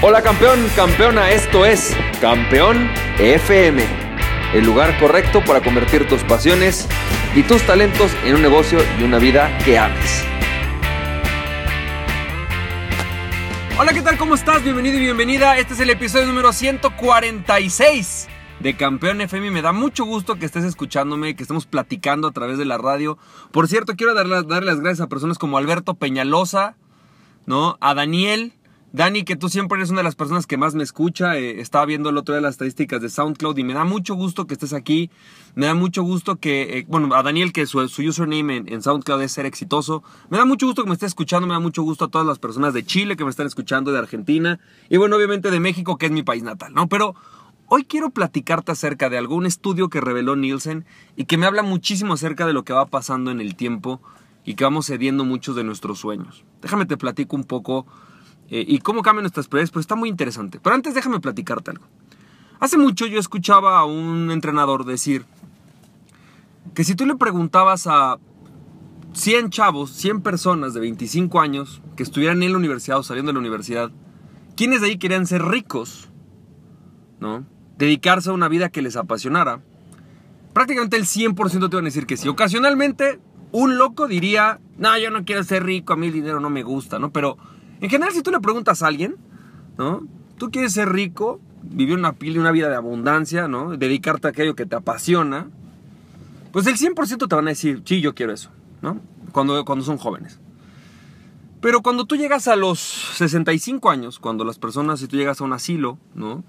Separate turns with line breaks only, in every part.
Hola campeón, campeona, esto es Campeón FM, el lugar correcto para convertir tus pasiones y tus talentos en un negocio y una vida que ames. Hola, ¿qué tal? ¿Cómo estás? Bienvenido y bienvenida. Este es el episodio número 146 de Campeón FM. Me da mucho gusto que estés escuchándome, que estemos platicando a través de la radio. Por cierto, quiero darle, las gracias a personas como Alberto Peñalosa, ¿no? A Daniel, Dani, que tú siempre eres una de las personas que más me escucha. Eh, estaba viendo el otro día las estadísticas de SoundCloud y me da mucho gusto que estés aquí. Me da mucho gusto que, eh, bueno, a Daniel, que su, username en, SoundCloud es ser exitoso. Me da mucho gusto que me esté escuchando. Me da mucho gusto a todas las personas de Chile que me están escuchando, de Argentina. Y bueno, obviamente de México, que es mi país natal, ¿no? Pero hoy quiero platicarte acerca de algún estudio que reveló Nielsen y que me habla muchísimo acerca de lo que va pasando en el tiempo y que vamos cediendo muchos de nuestros sueños. Déjame te platico un poco eh, y cómo cambian nuestras prioridades, pero está muy interesante. Pero antes déjame platicarte algo. Hace mucho yo escuchaba a un entrenador decir que si tú le preguntabas a 100 chavos, 100 personas de 25 años que estuvieran en la universidad o saliendo de la universidad, ¿quiénes de ahí querían ser ricos? ¿No? Dedicarse a una vida que les apasionara. Prácticamente el 100% te van a decir que sí. Ocasionalmente, un loco diría, no, yo no quiero ser rico, a mí el dinero no me gusta, ¿no? Pero en general, si tú le preguntas a alguien, ¿no? Tú quieres ser rico, vivir una, vida de abundancia, ¿no? Dedicarte a aquello que te apasiona, pues el 100% te van a decir, sí, yo quiero eso, ¿no? Cuando, cuando son jóvenes. Pero cuando tú llegas a los 65 años, cuando las personas, si tú llegas a un asilo, ¿no?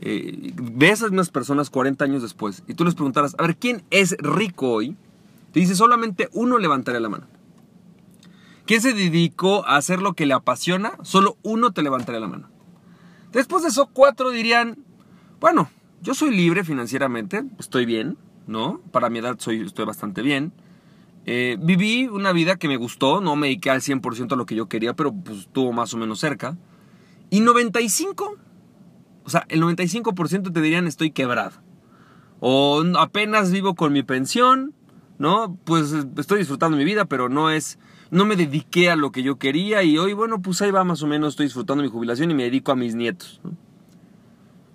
Eh, esas mismas personas 40 años después y tú les preguntaras, a ver, ¿quién es rico hoy? Te dice, solamente uno levantaría la mano. ¿Quién se dedicó a hacer lo que le apasiona? Solo uno te levantaría la mano. Después de eso, cuatro dirían, bueno, yo soy libre financieramente, estoy bien, ¿no? Para mi edad soy, estoy bastante bien. Eh, viví una vida que me gustó, no me dediqué al 100% a lo que yo quería, pero pues estuvo más o menos cerca. Y 95, o sea, el 95% te dirían estoy quebrado. O apenas vivo con mi pensión, ¿no? Pues estoy disfrutando mi vida, pero no es no me dediqué a lo que yo quería y hoy, bueno, pues ahí va más o menos, estoy disfrutando mi jubilación y me dedico a mis nietos.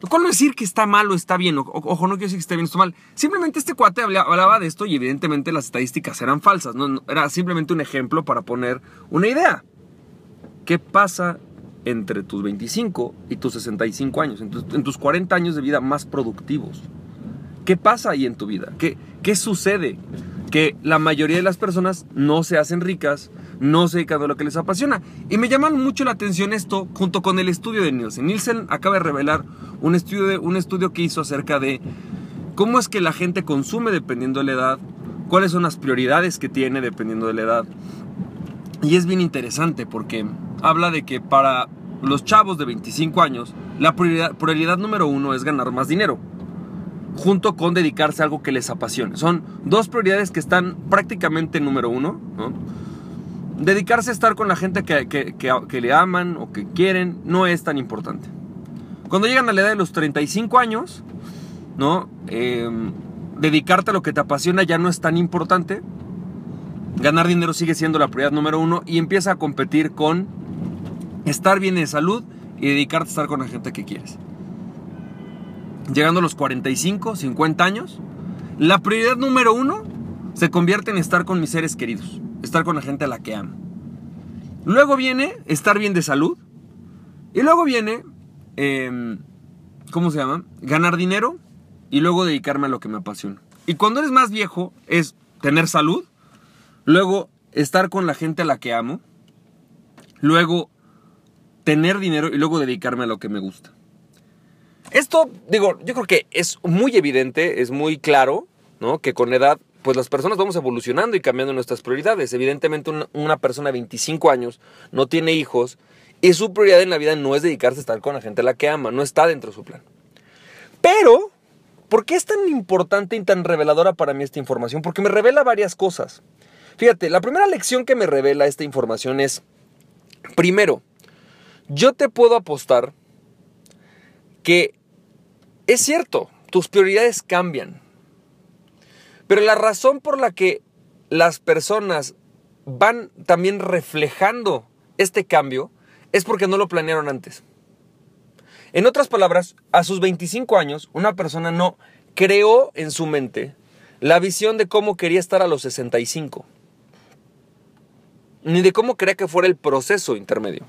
Lo no decir que está mal o está bien, ojo, no quiero decir que esté bien o está mal. Simplemente este cuate hablaba de esto y evidentemente las estadísticas eran falsas, ¿no? Era simplemente un ejemplo para poner una idea. ¿Qué pasa entre tus 25 y tus 65 años, en tus, en tus 40 años de vida más productivos? ¿Qué pasa ahí en tu vida? ¿Qué, qué sucede? Que la mayoría de las personas no se hacen ricas, no se dedican a lo que les apasiona. Y me llama mucho la atención esto junto con el estudio de Nielsen. Nielsen acaba de revelar un estudio, de, un estudio que hizo acerca de cómo es que la gente consume dependiendo de la edad, cuáles son las prioridades que tiene dependiendo de la edad. Y es bien interesante porque habla de que para los chavos de 25 años, la prioridad número uno es ganar más dinero junto con dedicarse a algo que les apasione. Son dos prioridades que están prácticamente número uno. Dedicarse a estar con la gente que, le aman o que quieren no es tan importante. Cuando llegan a la edad de los 35 años, ¿no? Em, dedicarte a lo que te apasiona ya no es tan importante. Ganar dinero sigue siendo la prioridad número uno y empieza a competir con estar bien de salud y dedicarte a estar con la gente que quieres llegando a los 45, 50 años, la prioridad número uno se convierte en estar con mis seres queridos, estar con la gente a la que amo. Luego viene estar bien de salud. Y luego viene, em, ¿cómo se llama? Ganar dinero y luego dedicarme a lo que me apasiona. Y cuando eres más viejo es tener salud, luego estar con la gente a la que amo, luego tener dinero y luego dedicarme a lo que me gusta. Esto, digo, yo creo que es muy evidente, es muy claro, ¿no? Que con edad, pues las personas vamos evolucionando y cambiando nuestras prioridades. Evidentemente, una, persona de 25 años no tiene hijos y su prioridad en la vida no es dedicarse a estar con la gente a la que ama, no está dentro de su plan. Pero, ¿por qué es tan importante y tan reveladora para mí esta información? Porque me revela varias cosas. Fíjate, la primera lección que me revela esta información es, primero, yo te puedo apostar que es cierto, tus prioridades cambian. Pero la razón por la que las personas van también reflejando este cambio es porque no lo planearon antes. En otras palabras, a sus 25 años, una persona no creó en su mente la visión de cómo quería estar a los 65, ni de cómo quería que fuera el proceso intermedio.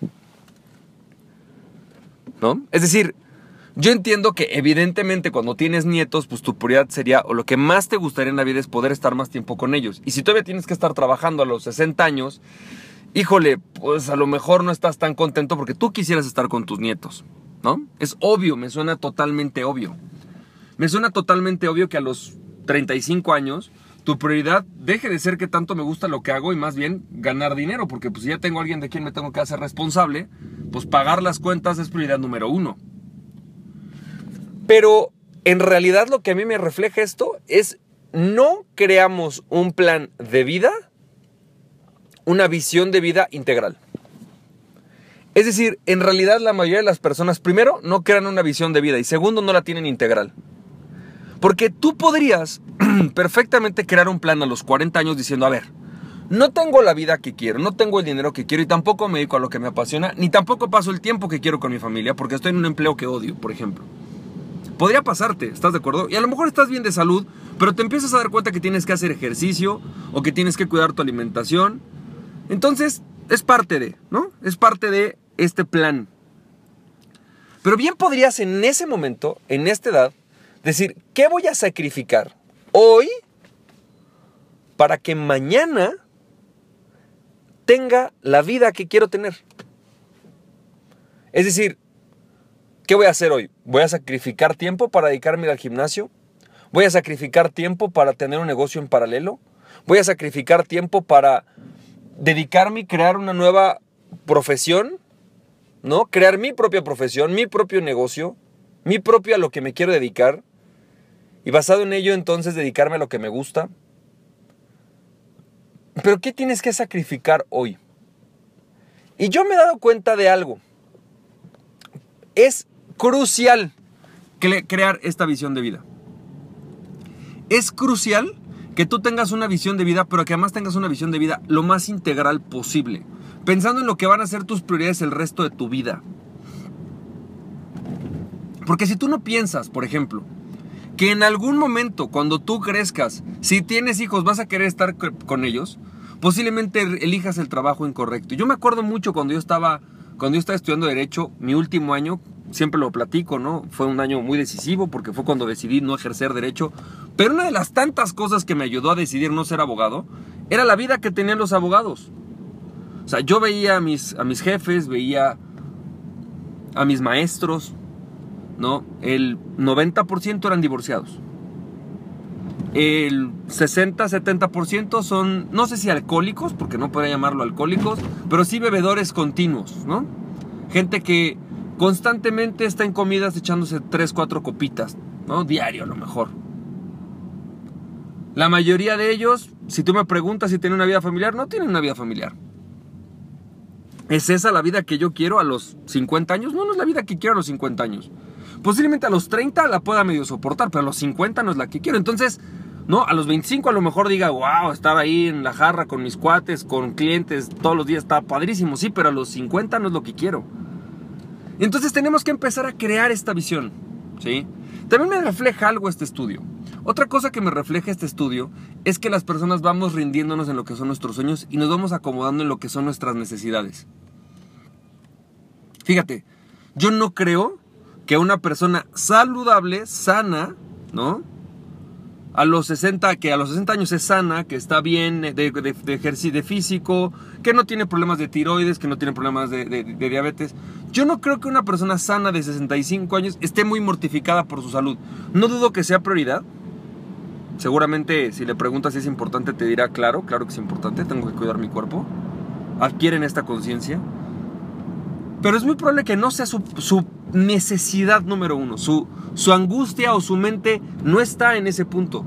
¿No? Es decir, yo entiendo que evidentemente cuando tienes nietos, pues tu prioridad sería, o lo que más te gustaría en la vida es poder estar más tiempo con ellos. Y si todavía tienes que estar trabajando a los 60 años, híjole, pues a lo mejor no estás tan contento porque tú quisieras estar con tus nietos, ¿no? Es obvio, me suena totalmente obvio. Me suena totalmente obvio que a los 35 años tu prioridad deje de ser que tanto me gusta lo que hago y más bien ganar dinero, porque pues si ya tengo alguien de quien me tengo que hacer responsable, pues pagar las cuentas es prioridad número uno. Pero en realidad lo que a mí me refleja esto es no creamos un plan de vida, una visión de vida integral. Es decir, en realidad la mayoría de las personas, primero, no crean una visión de vida y segundo, no la tienen integral. Porque tú podrías perfectamente crear un plan a los 40 años diciendo, a ver, no tengo la vida que quiero, no tengo el dinero que quiero y tampoco me dedico a lo que me apasiona, ni tampoco paso el tiempo que quiero con mi familia porque estoy en un empleo que odio, por ejemplo. Podría pasarte, ¿estás de acuerdo? Y a lo mejor estás bien de salud, pero te empiezas a dar cuenta que tienes que hacer ejercicio o que tienes que cuidar tu alimentación. Entonces, es parte de, ¿no? Es parte de este plan. Pero bien podrías en ese momento, en esta edad, Decir, ¿qué voy a sacrificar hoy para que mañana tenga la vida que quiero tener? Es decir, ¿qué voy a hacer hoy? ¿Voy a sacrificar tiempo para dedicarme al gimnasio? ¿Voy a sacrificar tiempo para tener un negocio en paralelo? ¿Voy a sacrificar tiempo para dedicarme y crear una nueva profesión? ¿No? Crear mi propia profesión, mi propio negocio, mi propio a lo que me quiero dedicar. Y basado en ello entonces dedicarme a lo que me gusta. Pero ¿qué tienes que sacrificar hoy? Y yo me he dado cuenta de algo. Es crucial crear esta visión de vida. Es crucial que tú tengas una visión de vida, pero que además tengas una visión de vida lo más integral posible. Pensando en lo que van a ser tus prioridades el resto de tu vida. Porque si tú no piensas, por ejemplo, que en algún momento, cuando tú crezcas, si tienes hijos, vas a querer estar con ellos, posiblemente elijas el trabajo incorrecto. Yo me acuerdo mucho cuando yo estaba, cuando yo estaba estudiando Derecho, mi último año, siempre lo platico, ¿no? Fue un año muy decisivo porque fue cuando decidí no ejercer Derecho. Pero una de las tantas cosas que me ayudó a decidir no ser abogado era la vida que tenían los abogados. O sea, yo veía a mis, a mis jefes, veía a mis maestros, ¿no? El 90% eran divorciados. El 60-70% son, no sé si alcohólicos, porque no podría llamarlo alcohólicos, pero sí bebedores continuos, ¿no? Gente que constantemente está en comidas echándose 3, 4 copitas, ¿no? Diario a lo mejor. La mayoría de ellos, si tú me preguntas si tienen una vida familiar, no tienen una vida familiar. ¿Es esa la vida que yo quiero a los 50 años? No, no es la vida que quiero a los 50 años. Posiblemente a los 30 la pueda medio soportar, pero a los 50 no es la que quiero. Entonces, no, a los 25 a lo mejor diga, wow, estar ahí en la jarra con mis cuates, con clientes, todos los días está padrísimo, sí, pero a los 50 no es lo que quiero. Entonces tenemos que empezar a crear esta visión, ¿sí? También me refleja algo este estudio. Otra cosa que me refleja este estudio es que las personas vamos rindiéndonos en lo que son nuestros sueños y nos vamos acomodando en lo que son nuestras necesidades. Fíjate, yo no creo que una persona saludable, sana, ¿no? A los 60, que a los 60 años es sana, que está bien de, de, ejercicio, de físico, que no tiene problemas de tiroides, que no tiene problemas de, de, diabetes. Yo no creo que una persona sana de 65 años esté muy mortificada por su salud. No dudo que sea prioridad. Seguramente si le preguntas si es importante te dirá, claro, claro que es importante, tengo que cuidar mi cuerpo. Adquieren esta conciencia. Pero es muy probable que no sea su, necesidad número uno. Su, su angustia o su mente no está en ese punto.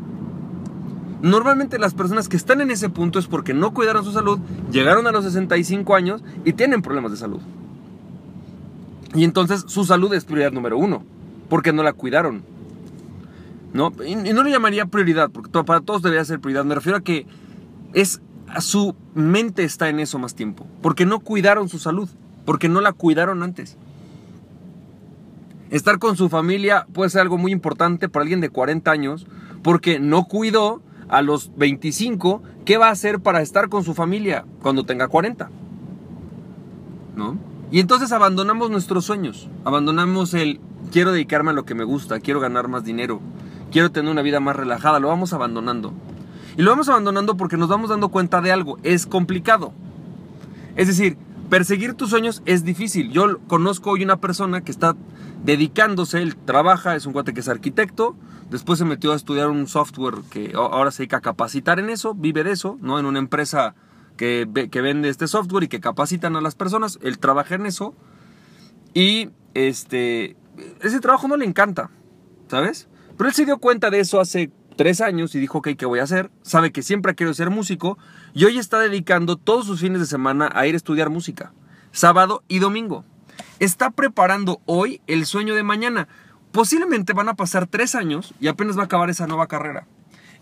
Normalmente las personas que están en ese punto es porque no cuidaron su salud, llegaron a los 65 años y tienen problemas de salud. Y entonces su salud es prioridad número uno, porque no la cuidaron. ¿No? Y, no lo llamaría prioridad, porque para todos debería ser prioridad. Me refiero a que es, su mente está en eso más tiempo, porque no cuidaron su salud, porque no la cuidaron antes. Estar con su familia puede ser algo muy importante para alguien de 40 años porque no cuidó a los 25 qué va a hacer para estar con su familia cuando tenga 40. ¿No? Y entonces abandonamos nuestros sueños, abandonamos el quiero dedicarme a lo que me gusta, quiero ganar más dinero, quiero tener una vida más relajada, lo vamos abandonando. Y lo vamos abandonando porque nos vamos dando cuenta de algo, es complicado. Es decir, perseguir tus sueños es difícil. Yo conozco hoy una persona que está dedicándose, él trabaja, es un cuate que es arquitecto, después se metió a estudiar un software que ahora se dedica a capacitar en eso, vive de eso, ¿no? En una empresa que, que vende este software y que capacitan a las personas, él trabaja en eso y este, ese trabajo no le encanta, ¿sabes? Pero él se dio cuenta de eso hace tres años y dijo, ok, ¿qué voy a hacer? Sabe que siempre ha ser músico y hoy está dedicando todos sus fines de semana a ir a estudiar música, sábado y domingo. Está preparando hoy el sueño de mañana. Posiblemente van a pasar tres años y apenas va a acabar esa nueva carrera.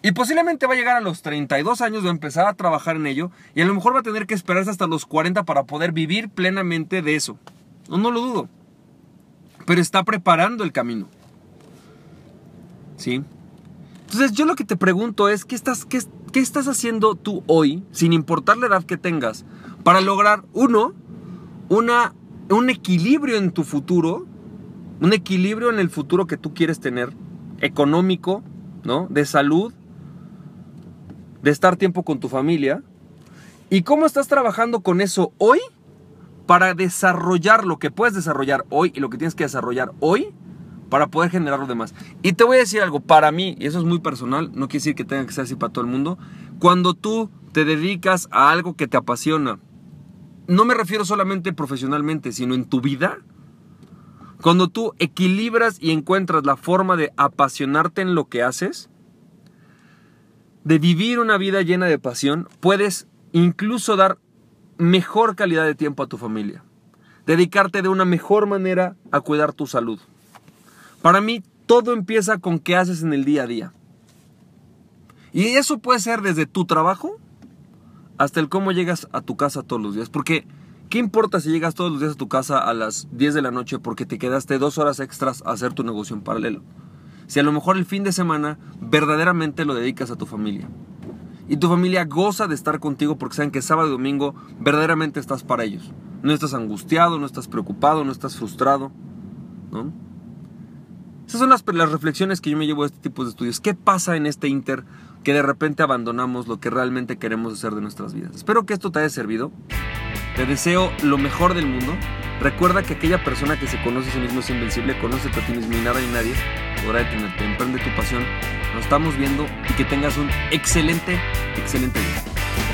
Y posiblemente va a llegar a los 32 años de empezar a trabajar en ello y a lo mejor va a tener que esperarse hasta los 40 para poder vivir plenamente de eso. No, no lo dudo. Pero está preparando el camino. ¿Sí? Entonces yo lo que te pregunto es, ¿qué estás, qué, qué estás haciendo tú hoy, sin importar la edad que tengas, para lograr, uno, una, un equilibrio en tu futuro, un equilibrio en el futuro que tú quieres tener, económico, ¿no? De salud, de estar tiempo con tu familia. ¿Y cómo estás trabajando con eso hoy para desarrollar lo que puedes desarrollar hoy y lo que tienes que desarrollar hoy para poder generar lo demás. Y te voy a decir algo, para mí, y eso es muy personal, no quiere decir que tenga que ser así para todo el mundo, cuando tú te dedicas a algo que te apasiona, no me refiero solamente profesionalmente, sino en tu vida, cuando tú equilibras y encuentras la forma de apasionarte en lo que haces, de vivir una vida llena de pasión, puedes incluso dar mejor calidad de tiempo a tu familia, dedicarte de una mejor manera a cuidar tu salud. Para mí, todo empieza con qué haces en el día a día. Y eso puede ser desde tu trabajo hasta el cómo llegas a tu casa todos los días. Porque, ¿qué importa si llegas todos los días a tu casa a las 10 de la noche porque te quedaste dos horas extras a hacer tu negocio en paralelo? Si a lo mejor el fin de semana verdaderamente lo dedicas a tu familia. Y tu familia goza de estar contigo porque saben que sábado y domingo verdaderamente estás para ellos. No estás angustiado, no estás preocupado, no estás frustrado. ¿no? Esas son las, reflexiones que yo me llevo de este tipo de estudios. ¿Qué pasa en este inter que de repente abandonamos lo que realmente queremos hacer de nuestras vidas? Espero que esto te haya servido. Te deseo lo mejor del mundo. Recuerda que aquella persona que se conoce a sí mismo es invencible, conoce a ti mismo y nada ni nadie podrá detenerte. Emprende tu pasión. Nos estamos viendo y que tengas un excelente, excelente día.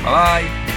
Bye bye.